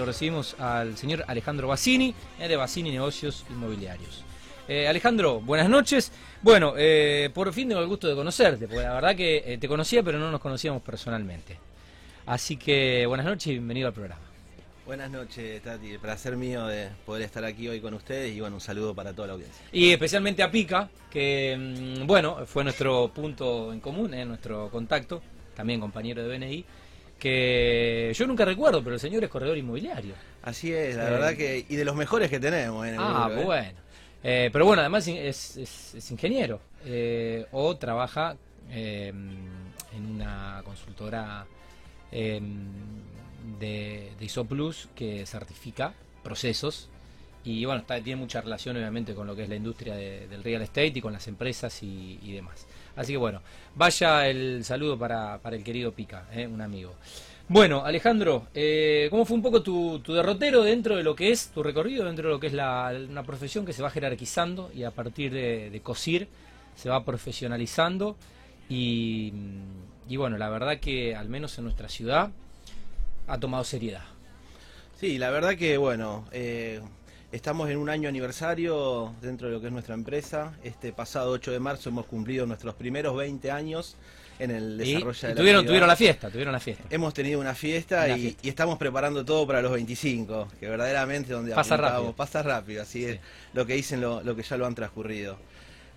lo recibimos al señor Alejandro Bassini, eh, de Bassini Negocios Inmobiliarios. Eh, Alejandro, buenas noches. Bueno, eh, por fin tengo el gusto de conocerte, porque la verdad que te conocía, pero no nos conocíamos personalmente. Así que buenas noches y bienvenido al programa. Buenas noches, Tati. El placer mío de poder estar aquí hoy con ustedes y bueno, un saludo para toda la audiencia. Y especialmente a Pica, que mm, bueno, fue nuestro punto en común, nuestro contacto, también compañero de BNI, que yo nunca recuerdo, pero el señor es corredor inmobiliario. Así es, la Sí. verdad que y de los mejores que tenemos en el Ah, ¿eh? bueno. Eh, pero bueno, además es, es- es ingeniero eh, o trabaja eh, en una consultora eh, de, de ISO Plus que certifica procesos y bueno, tiene mucha relación obviamente con lo que es la industria de- del real estate y con las empresas y, y demás. Así que bueno, vaya el saludo para, para el querido Pica, eh, un amigo. Bueno, Alejandro, eh, ¿cómo fue un poco tu, tu derrotero dentro de lo que es tu recorrido, dentro de lo que es la, una profesión que se va jerarquizando y a partir de, de COSIR se va profesionalizando? Y, y bueno, la verdad que al menos en nuestra ciudad ha tomado seriedad. Sí, la verdad que bueno, eh, estamos en un año aniversario dentro de lo que es nuestra empresa. Este pasado 8 de marzo hemos cumplido nuestros primeros 20 años en el desarrollo y de la tuvieron, tuvieron la fiesta, tuvieron la fiesta. Hemos tenido una fiesta, Una y, fiesta. y estamos preparando todo para los 25, que verdaderamente donde Pasa rápido. pasa rápido, así Sí. es lo que dicen lo, lo que ya lo han transcurrido.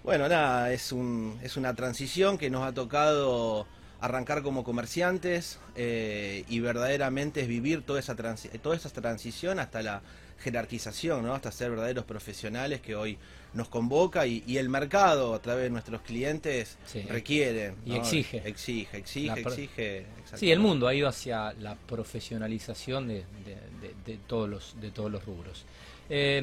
Bueno, nada, es un es una transición que nos ha tocado arrancar como comerciantes eh, y verdaderamente es vivir toda esa toda esa transición hasta la jerarquización, ¿no? hasta ser verdaderos profesionales que hoy nos convoca y, y el mercado a través de nuestros clientes Sí. requiere Y exige. exige, exige, exige. Sí, el mundo ha ido hacia la profesionalización de, de- de- de todos, los, de todos los rubros. Eh,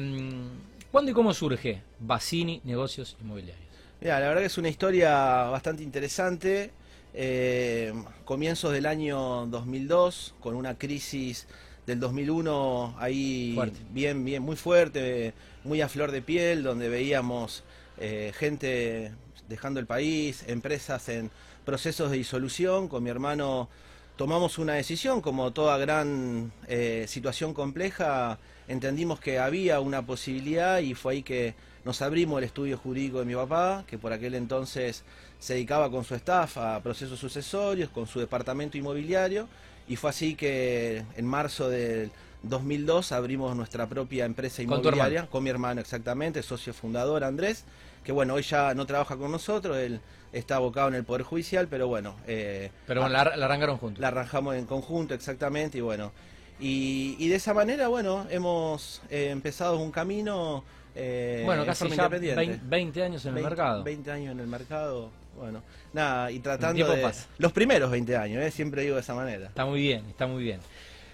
¿Cuándo y cómo surge Bassini Negocios Inmobiliarios? Mira, la verdad que es una historia bastante interesante. Eh, comienzos del año 2002, con una crisis del 2001 ahí Fuerte. bien, bien, muy fuerte, muy a flor de piel, donde veíamos eh, gente dejando el país, empresas en procesos de disolución. Con mi hermano tomamos una decisión, como toda gran eh, situación compleja, entendimos que había una posibilidad y fue ahí que nos abrimos el estudio jurídico de mi papá, que por aquel entonces se dedicaba con su staff a procesos sucesorios, con su departamento inmobiliario, y fue así que en marzo del 2002 abrimos nuestra propia empresa Con tu inmobiliaria, con mi hermano exactamente, socio fundador Andrés, que bueno, hoy ya no trabaja con nosotros, él está abocado en el Poder Judicial, pero bueno, eh, Pero bueno, la, la arrancaron juntos. la arranjamos en conjunto exactamente y bueno, y, y de esa manera, bueno, hemos eh, empezado un camino eh, bueno, en casi ya independiente. 20, 20 años en el 20 mercado. 20 años en el mercado, bueno, nada, y tratando de... pasa. Los primeros 20 años, eh, siempre digo de esa manera. Está muy bien, está muy bien.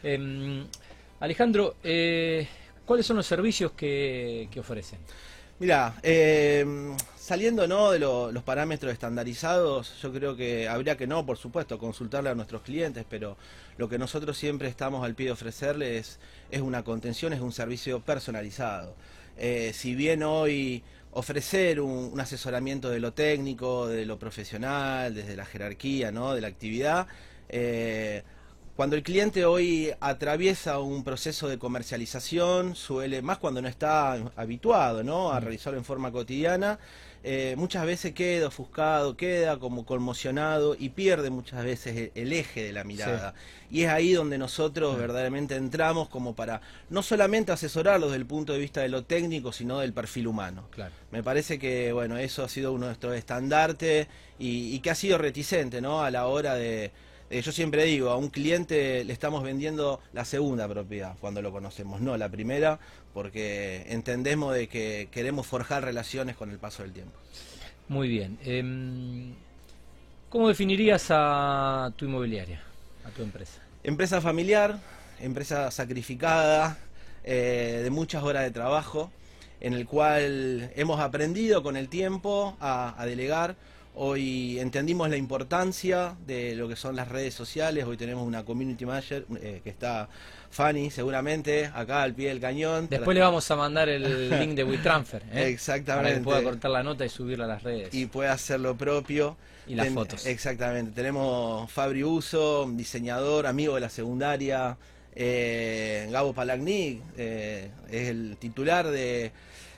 Eh, Alejandro, eh, ¿cuáles son los servicios que, que ofrecen? Mira, eh, saliendo ¿no? de lo- los parámetros estandarizados, yo creo que habría que no, por supuesto, consultarle a nuestros clientes, pero lo que nosotros siempre estamos al pie de ofrecerles es una contención, es un servicio personalizado. Eh, si bien hoy ofrecer un, un asesoramiento de lo técnico, de lo profesional, desde la jerarquía, ¿no? de la actividad, eh, cuando el cliente hoy atraviesa un proceso de comercialización, suele, más cuando no está habituado ¿no? a realizarlo en forma cotidiana, eh, muchas veces queda ofuscado, queda como conmocionado y pierde muchas veces el, el eje de la mirada. Y es ahí donde nosotros verdaderamente entramos como para no solamente asesorarlos desde el punto de vista de lo técnico, sino del perfil humano. Claro. Me parece que bueno, eso ha sido uno de nuestros estandartes y, y que ha sido reticente ¿no? a la hora de, de- Yo siempre digo, a un cliente le estamos vendiendo la segunda propiedad cuando lo conocemos, no la primera, porque entendemos de que queremos forjar relaciones con el paso del tiempo. Muy bien. Em, ¿Cómo definirías a tu inmobiliaria, a tu empresa? Empresa familiar, empresa sacrificada, eh, de muchas horas de trabajo, en el cual hemos aprendido con el tiempo a, a delegar. Hoy entendimos la importancia de lo que son las redes sociales. Hoy tenemos una community manager eh, que está Fanny, seguramente, acá al pie del cañón. Después le vamos a mandar el link de WeTransfer. ¿eh? Exactamente. Para que pueda cortar la nota y subirla a las redes. y puede hacer lo propio. Y las fotos. Exactamente. Tenemos Fabri Uso, diseñador, amigo de la secundaria, Eh, Gabo Palagnic es el titular de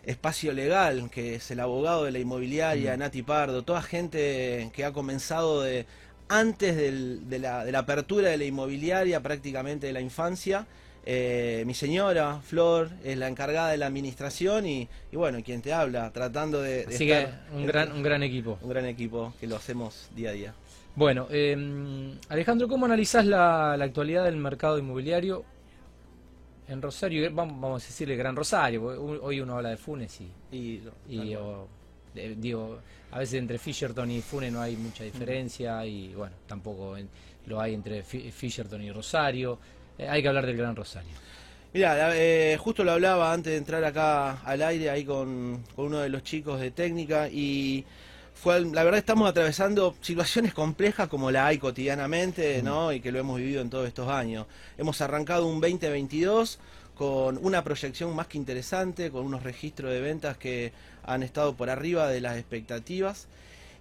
Espacio Legal, que es el abogado de la inmobiliaria, Nati Pardo, toda gente que ha comenzado de antes de, la, de la apertura de la inmobiliaria, prácticamente de la infancia, eh, mi señora, Flor, es la encargada de la administración y, bueno, quien te habla, tratando de... Así que un gran, un gran equipo. Un gran equipo que lo hacemos día a día. Bueno, em, Alejandro, ¿cómo analizás la, actualidad del mercado inmobiliario en Rosario? Eh, vamos, a decirle Gran Rosario, hoy uno habla de Funes y, digo, a veces entre Fisherton y Funes no hay mucha diferencia y bueno, tampoco lo hay entre Fisherton y Rosario. Eh, hay que hablar del Gran Rosario. Mira, eh, justo lo hablaba antes de entrar acá al aire ahí con, uno de los chicos de técnica y fue, la verdad estamos atravesando situaciones complejas como la hay cotidianamente, ¿no? Y que lo hemos vivido en todos estos años. Hemos arrancado un 2022 con una proyección más que interesante, con unos registros de ventas que han estado por arriba de las expectativas.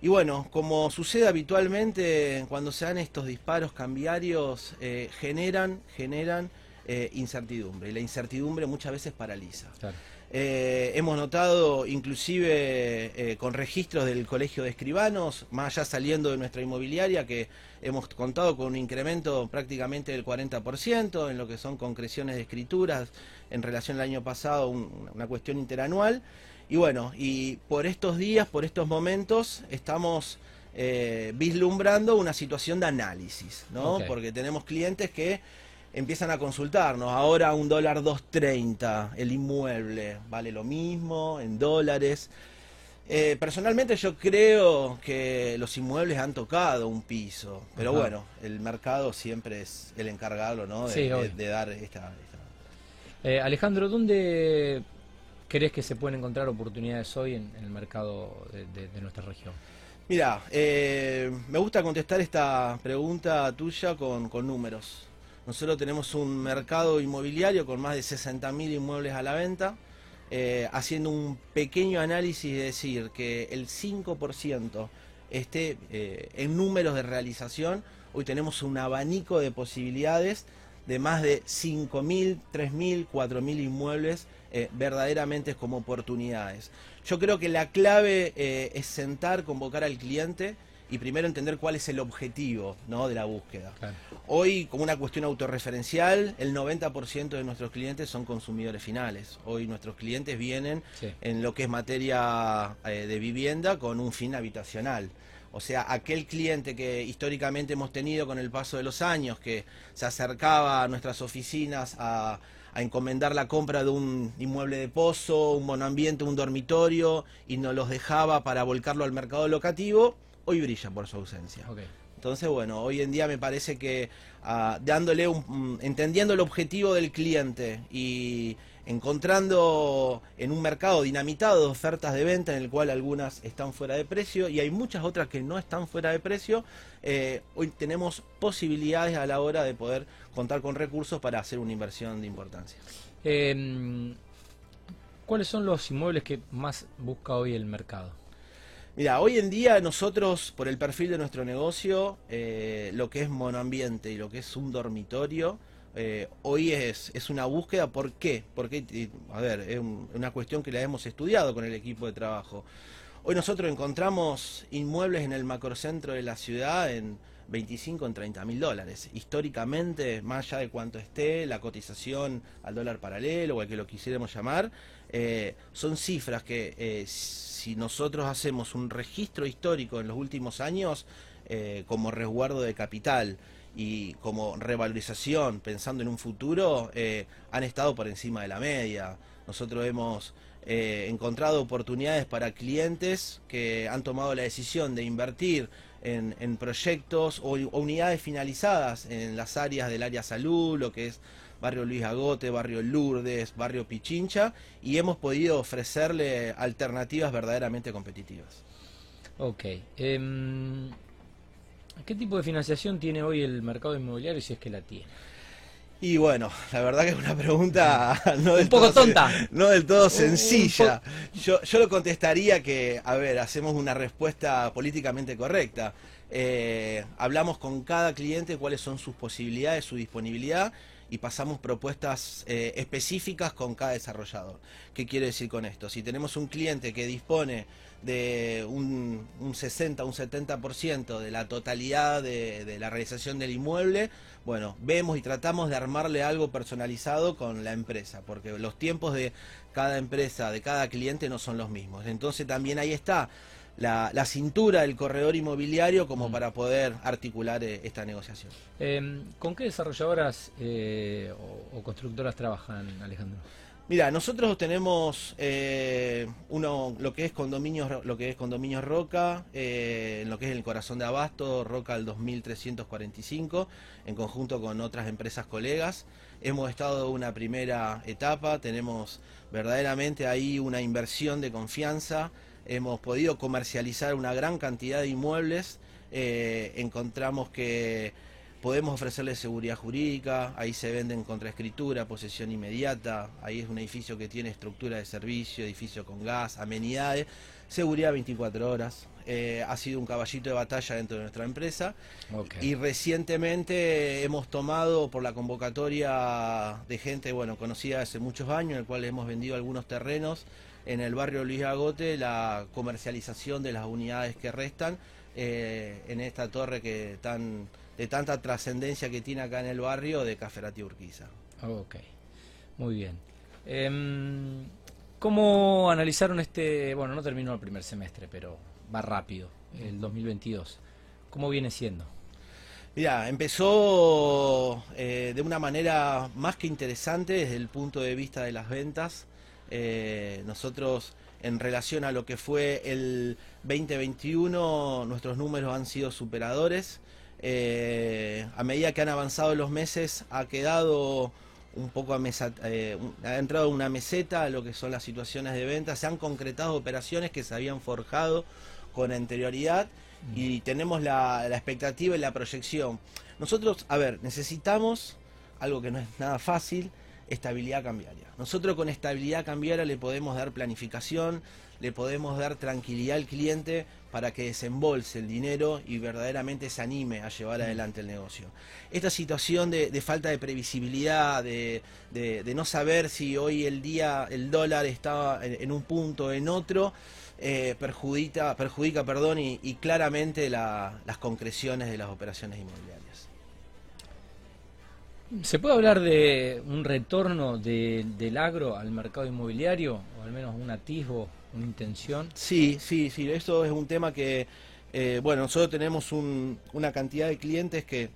Y bueno, como sucede habitualmente cuando se dan estos disparos cambiarios, eh, generan, generan eh, incertidumbre. Y la incertidumbre muchas veces paraliza. Eh, hemos notado inclusive con registros del Colegio de Escribanos, más allá saliendo de nuestra inmobiliaria, que hemos contado con un incremento prácticamente del 40% en lo que son concreciones de escrituras en relación al año pasado, una cuestión interanual. Y bueno, y por estos días, por estos momentos, estamos eh, vislumbrando una situación de análisis, ¿no? Porque tenemos clientes que empiezan a consultarnos. Ahora un dólar 2.30 el inmueble, ¿vale lo mismo en dólares? Eh, personalmente yo creo que los inmuebles han tocado un piso, pero bueno, el mercado siempre es el encargado ¿no? de, dar esta... Eh, Alejandro, ¿dónde crees que se pueden encontrar oportunidades hoy en, el mercado de, nuestra región? Mira, eh, me gusta contestar esta pregunta tuya con, números. Nosotros tenemos un mercado inmobiliario con más de 60.000 inmuebles a la venta, eh, haciendo un pequeño análisis de decir que el 5% esté eh, en números de realización, hoy tenemos un abanico de posibilidades de más de 5.000, 3.000, 4.000 inmuebles eh, verdaderamente como oportunidades. Yo creo que la clave es sentar, convocar al cliente y primero entender cuál es el objetivo ¿no? de la búsqueda. Hoy, como una cuestión autorreferencial, el 90% de nuestros clientes son consumidores finales. Hoy nuestros clientes vienen en lo que es materia eh, de vivienda con un fin habitacional. O sea, aquel cliente que históricamente hemos tenido con el paso de los años, que se acercaba a nuestras oficinas a, encomendar la compra de un inmueble de pozo, un monoambiente, un dormitorio, y nos los dejaba para volcarlo al mercado locativo, hoy brilla por su ausencia. Entonces, bueno, hoy en día me parece que ah, dándole un, mm, entendiendo el objetivo del cliente y encontrando en un mercado dinamitado de ofertas de venta en el cual algunas están fuera de precio y hay muchas otras que no están fuera de precio, eh, hoy tenemos posibilidades a la hora de poder contar con recursos para hacer una inversión de importancia. Em, ¿Cuáles son los inmuebles que más busca hoy el mercado? Mira, hoy en día nosotros, por el perfil de nuestro negocio, eh, lo que es monoambiente y lo que es un dormitorio, eh, hoy es, es una búsqueda. ¿Por qué? Porque, a ver, es una cuestión que la hemos estudiado con el equipo de trabajo. Hoy nosotros encontramos inmuebles en el macrocentro de la ciudad en 25 en 30 mil dólares. Históricamente, más allá de cuánto esté, la cotización al dólar paralelo o al que lo quisiéramos llamar, eh, son cifras que eh, si nosotros hacemos un registro histórico en los últimos años, como resguardo de capital, y como revalorización, pensando en un futuro, eh, han estado por encima de la media. Nosotros hemos eh, encontrado oportunidades para clientes que han tomado la decisión de invertir en, proyectos o, unidades finalizadas en las áreas del área salud, lo que es barrio Luis Agote, barrio Lourdes, barrio Pichincha, y hemos podido ofrecerle alternativas verdaderamente competitivas. Ok. Em, ¿Qué tipo de financiación tiene hoy el mercado inmobiliario si es que la tiene? Y bueno, la verdad que es una pregunta no del un poco todo, tonta. No del todo sencilla. Yo, yo lo contestaría que, a ver, hacemos una respuesta políticamente correcta. Eh, hablamos con cada cliente cuáles son sus posibilidades, su disponibilidad y pasamos propuestas eh, específicas con cada desarrollador. ¿Qué quiere decir con esto? Si tenemos un cliente que dispone de un, 60, un 70% de la totalidad de, la realización del inmueble, bueno, vemos y tratamos de armarle algo personalizado con la empresa, porque los tiempos de cada empresa, de cada cliente no son los mismos. Entonces también ahí está la, cintura del corredor inmobiliario como mm. para poder articular eh, esta negociación. Em, ¿Con qué desarrolladoras eh, o, constructoras trabajan, Alejandro? Mira, nosotros tenemos eh, uno lo que es condominios, lo que es condominios Roca, en lo que es el corazón de Abasto, Roca al 2345, en conjunto con otras empresas colegas. Hemos estado en una primera etapa, tenemos verdaderamente ahí una inversión de confianza hemos podido comercializar una gran cantidad de inmuebles, eh, encontramos que podemos ofrecerle seguridad jurídica, ahí se venden contra escritura, posesión inmediata, ahí es un edificio que tiene estructura de servicio, edificio con gas, amenidades, seguridad 24 horas. Eh, ha sido un caballito de batalla dentro de nuestra empresa y recientemente hemos tomado por la convocatoria de gente bueno conocida hace muchos años, en el cual hemos vendido algunos terrenos en el barrio Luis Agote la comercialización de las unidades que restan eh, en esta torre que tan de tanta trascendencia que tiene acá en el barrio de Caferati Urquiza. Ok, muy bien. Em, ¿Cómo analizaron este, bueno, no terminó el primer semestre, pero va rápido, el 2022? ¿Cómo viene siendo? Mira, empezó eh, de una manera más que interesante desde el punto de vista de las ventas. Eh, nosotros, en relación a lo que fue el 2021, nuestros números han sido superadores. Eh, a medida que han avanzado los meses, ha quedado un poco a mesa, eh, ha entrado una meseta a lo que son las situaciones de venta, se han concretado operaciones que se habían forjado con anterioridad y tenemos la expectativa y la proyección. Nosotros, a ver, necesitamos algo que no es nada fácil, estabilidad cambiaria. Nosotros con estabilidad cambiaria le podemos dar planificación, le podemos dar tranquilidad al cliente para que desembolse el dinero y verdaderamente se anime a llevar adelante el negocio. Esta situación de, falta de previsibilidad, de, no saber si hoy el día el dólar está en, un punto o en otro, eh, perjudica, perjudica perdón, y, claramente las concreciones de las operaciones inmobiliarias. ¿Se puede hablar de un retorno del agro al mercado inmobiliario? O al menos un atisbo, una intención. Sí, sí, sí. Esto es un tema que, eh, bueno, nosotros tenemos una cantidad de clientes que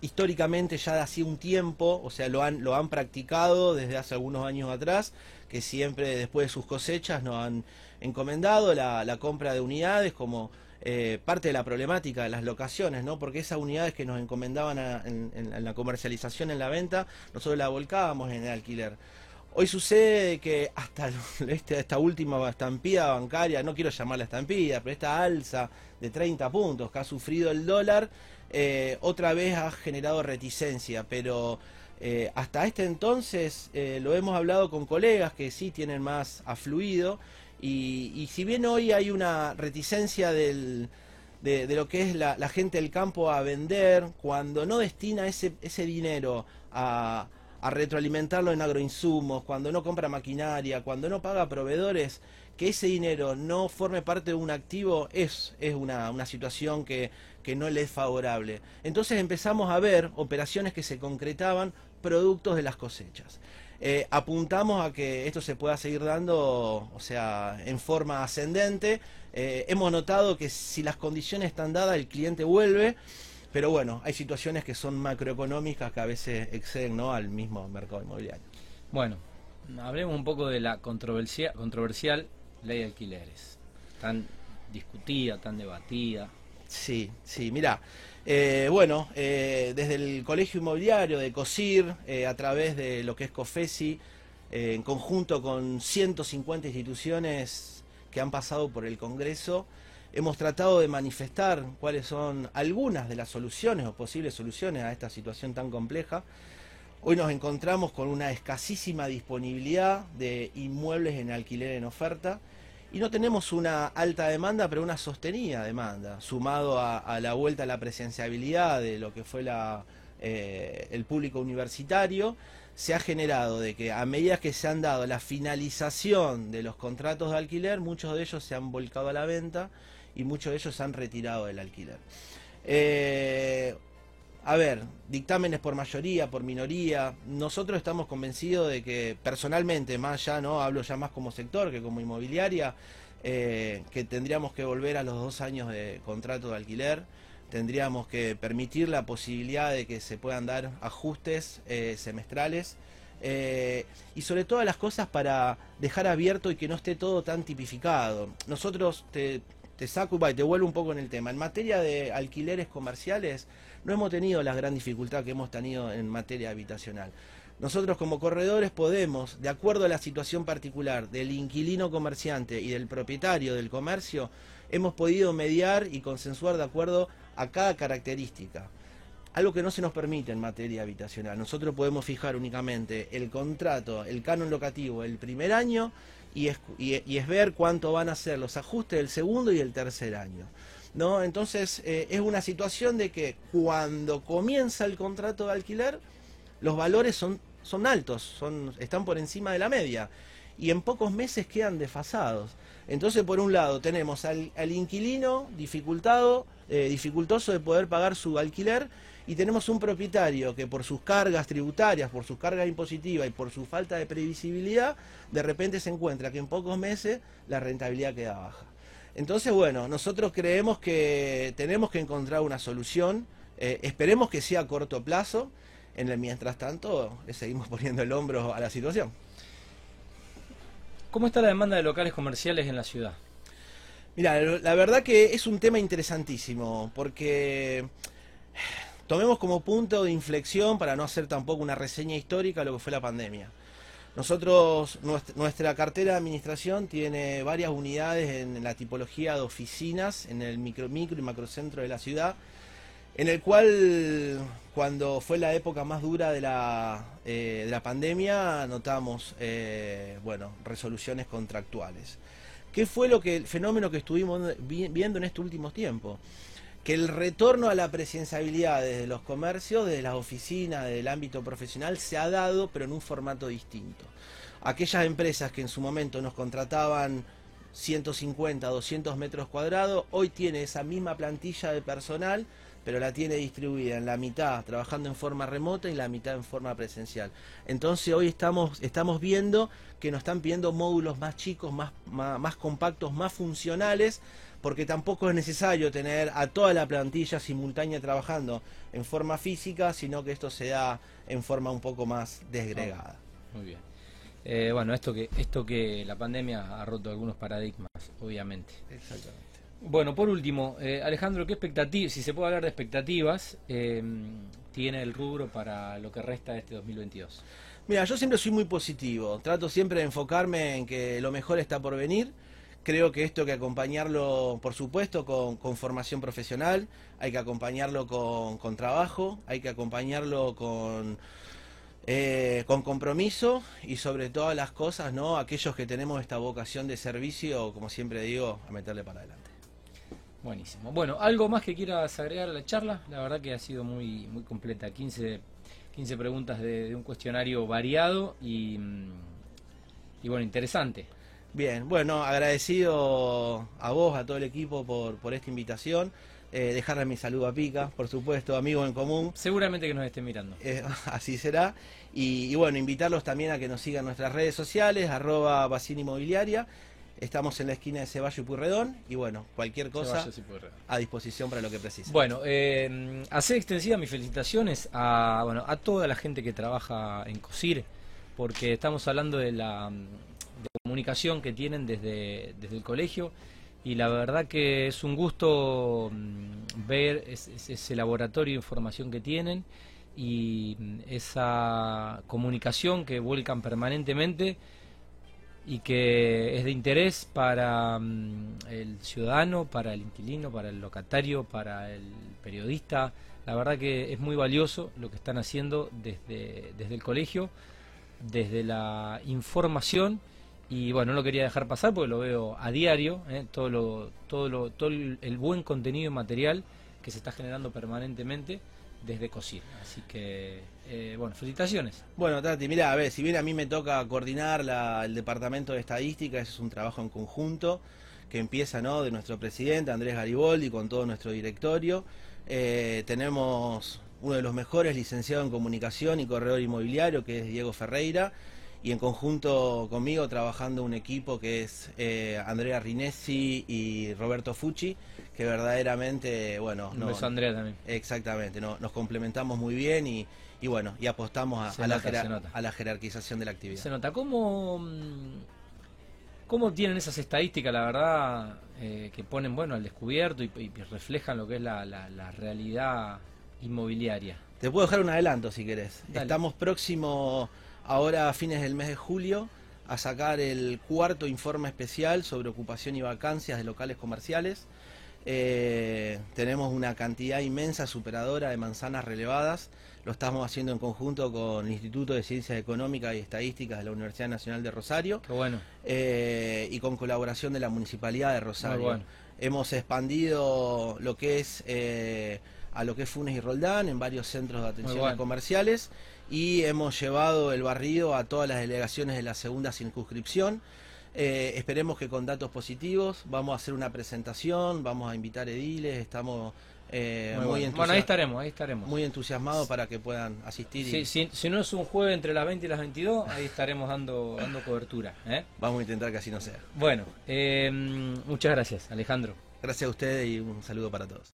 históricamente ya de hace un tiempo, o sea, lo han, lo han practicado desde hace algunos años atrás, que siempre después de sus cosechas nos han encomendado la, la compra de unidades como eh, parte de la problemática de las locaciones, ¿no? Porque esas unidades que nos encomendaban en, la comercialización, en la venta, nosotros la volcábamos en el alquiler. Hoy sucede que hasta este, esta última estampida bancaria, no quiero llamarla estampida, pero esta alza de 30 puntos que ha sufrido el dólar, eh, otra vez ha generado reticencia, pero eh, hasta este entonces lo hemos hablado con colegas que sí tienen más afluido y, si bien hoy hay una reticencia de, lo que es la, gente del campo a vender, cuando no destina ese, ese dinero a, retroalimentarlo en agroinsumos, cuando no compra maquinaria, cuando no paga proveedores, que ese dinero no forme parte de un activo es, es una, una situación que, que no le es favorable. Entonces empezamos a ver operaciones que se concretaban productos de las cosechas. Eh, apuntamos a que esto se pueda seguir dando, o sea, en forma ascendente. Eh, hemos notado que si las condiciones están dadas, el cliente vuelve. Pero bueno, hay situaciones que son macroeconómicas que a veces exceden ¿no? al mismo mercado inmobiliario. Bueno, hablemos un poco de la controversia, controversial ley de alquileres. Tan discutida, tan debatida. Sí, sí, mira, eh, bueno, eh, desde el Colegio Inmobiliario de COSIR, eh, a través de lo que es COFESI, en conjunto con 150 instituciones que han pasado por el Congreso, hemos tratado de manifestar cuáles son algunas de las soluciones o posibles soluciones a esta situación tan compleja. Hoy nos encontramos con una escasísima disponibilidad de inmuebles en alquiler en oferta y no tenemos una alta demanda, pero una sostenida demanda, sumado a, la vuelta a la presenciabilidad de lo que fue eh, el público universitario, se ha generado de que a medida que se han dado la finalización de los contratos de alquiler, muchos de ellos se han volcado a la venta y muchos de ellos se han retirado del alquiler. Eh, a ver, dictámenes por mayoría, por minoría, nosotros estamos convencidos de que personalmente, más ya no hablo ya más como sector que como inmobiliaria, eh, que tendríamos que volver a los dos años de contrato de alquiler, tendríamos que permitir la posibilidad de que se puedan dar ajustes eh, semestrales. Eh, y sobre todas las cosas para dejar abierto y que no esté todo tan tipificado. Nosotros te, te saco y te vuelvo un poco en el tema. En materia de alquileres comerciales, no hemos tenido la gran dificultad que hemos tenido en materia habitacional. Nosotros como corredores podemos, de acuerdo a la situación particular del inquilino comerciante y del propietario del comercio, hemos podido mediar y consensuar de acuerdo a cada característica. Algo que no se nos permite en materia habitacional. Nosotros podemos fijar únicamente el contrato, el canon locativo el primer año y es, y, es ver cuánto van a ser los ajustes del segundo y el tercer año. ¿no? Entonces eh, es una situación de que cuando comienza el contrato de alquiler, los valores son, son altos, son, están por encima de la media y en pocos meses quedan desfasados. Entonces, por un lado, tenemos al, inquilino dificultado, eh, dificultoso de poder pagar su alquiler y tenemos un propietario que por sus cargas tributarias, por sus cargas impositivas y por su falta de previsibilidad, de repente se encuentra que en pocos meses la rentabilidad queda baja. Entonces, bueno, nosotros creemos que tenemos que encontrar una solución, eh, esperemos que sea a corto plazo, en el mientras tanto le seguimos poniendo el hombro a la situación. ¿Cómo está la demanda de locales comerciales en la ciudad? Mira, la verdad que es un tema interesantísimo, porque tomemos como punto de inflexión, para no hacer tampoco una reseña histórica, lo que fue la pandemia. Nosotros, nuestra cartera de administración tiene varias unidades en la tipología de oficinas en el micro, micro y macrocentro de la ciudad, en el cual cuando fue la época más dura de la, eh, de la pandemia notamos eh, bueno, resoluciones contractuales. ¿Qué fue lo que el fenómeno que estuvimos viendo en estos últimos tiempos? Que el retorno a la presenciabilidad desde los comercios, desde las oficinas, del ámbito profesional, se ha dado, pero en un formato distinto. Aquellas empresas que en su momento nos contrataban 150, 200 metros cuadrados, hoy tiene esa misma plantilla de personal, pero la tiene distribuida en la mitad trabajando en forma remota y la mitad en forma presencial. Entonces hoy estamos, estamos viendo que nos están pidiendo módulos más chicos, más, más compactos, más funcionales, porque tampoco es necesario tener a toda la plantilla simultánea trabajando en forma física, sino que esto se da en forma un poco más desgregada. muy bien. Eh, bueno, esto que, esto que la pandemia ha roto algunos paradigmas, obviamente. Exactamente. Bueno, por último, eh, Alejandro, ¿qué expectativas, si se puede hablar de expectativas, eh, tiene el rubro para lo que resta de este 2022? Mira, yo siempre soy muy positivo, trato siempre de enfocarme en que lo mejor está por venir Creo que esto hay que acompañarlo, por supuesto, con, formación profesional, hay que acompañarlo con, trabajo, hay que acompañarlo con, eh, con compromiso y sobre todas las cosas, ¿no? Aquellos que tenemos esta vocación de servicio, como siempre digo, a meterle para adelante. Buenísimo. Bueno, ¿algo más que quieras agregar a la charla? La verdad que ha sido muy, muy completa. 15, 15 preguntas de, un cuestionario variado y, y bueno, interesante. Bien, bueno, agradecido a vos, a todo el equipo por, por esta invitación. Eh, dejarle mi saludo a Pica, por supuesto, amigo en común. Seguramente que nos esté mirando. Eh, así será. Y, bueno, invitarlos también a que nos sigan nuestras redes sociales, arroba Inmobiliaria. Estamos en la esquina de Ceballo y Purredón. Y bueno, cualquier cosa a disposición para lo que precisen. Bueno, eh, hacer extensiva mis felicitaciones a, bueno, a toda la gente que trabaja en COSIR, porque estamos hablando de la comunicación que tienen desde, desde el colegio y la verdad que es un gusto mm, ver ese, laboratorio de información que tienen y mm, esa comunicación que vuelcan permanentemente y que es de interés para mm, el ciudadano, para el inquilino, para el locatario, para el periodista. La verdad que es muy valioso lo que están haciendo desde, desde el colegio, desde la información y bueno, no lo quería dejar pasar porque lo veo a diario, ¿eh? todo, lo, todo, lo, todo el buen contenido material que se está generando permanentemente desde COSIR. Así que, eh, bueno, felicitaciones. Bueno, Tati, mira, a ver, si bien a mí me toca coordinar la, el departamento de estadística, ese es un trabajo en conjunto que empieza ¿no? de nuestro presidente Andrés Gariboldi con todo nuestro directorio. Eh, tenemos uno de los mejores licenciados en comunicación y corredor inmobiliario, que es Diego Ferreira, y en conjunto conmigo trabajando un equipo que es eh, Andrea Rinesi y Roberto Fucci, que verdaderamente, bueno... Un beso Andrea también. Exactamente, no, nos complementamos muy bien y, y bueno, y apostamos a, la nota, a la jerarquización de la actividad. Se nota cómo, cómo tienen esas estadísticas, la verdad, eh, que ponen bueno al descubierto y, y reflejan lo que es la, la- la realidad inmobiliaria. Te puedo dejar un adelanto si querés. Dale. Estamos próximos, ahora a fines del mes de julio, a sacar el cuarto informe especial sobre ocupación y vacancias de locales comerciales. Eh, tenemos una cantidad inmensa, superadora de manzanas relevadas. Lo estamos haciendo en conjunto con el Instituto de Ciencias Económicas y Estadísticas de la Universidad Nacional de Rosario Qué bueno. eh, y con colaboración de la Municipalidad de Rosario. Bueno. Hemos expandido lo que es eh, a lo que es Funes y Roldán en varios centros de atención bueno. comerciales y hemos llevado el barrido a todas las delegaciones de la segunda circunscripción. Eh, esperemos que con datos positivos vamos a hacer una presentación, vamos a invitar ediles, estamos eh, Muy muy, bueno. ahí estaremos, ahí estaremos. muy entusiasmados para que puedan asistir y Si, si- si no es un jueves entre las 20 y las 22, ahí estaremos dando, dando cobertura. ¿eh? vamos a intentar que así no sea. Bueno, eh, muchas gracias, Alejandro. Gracias a ustedes y un saludo para todos.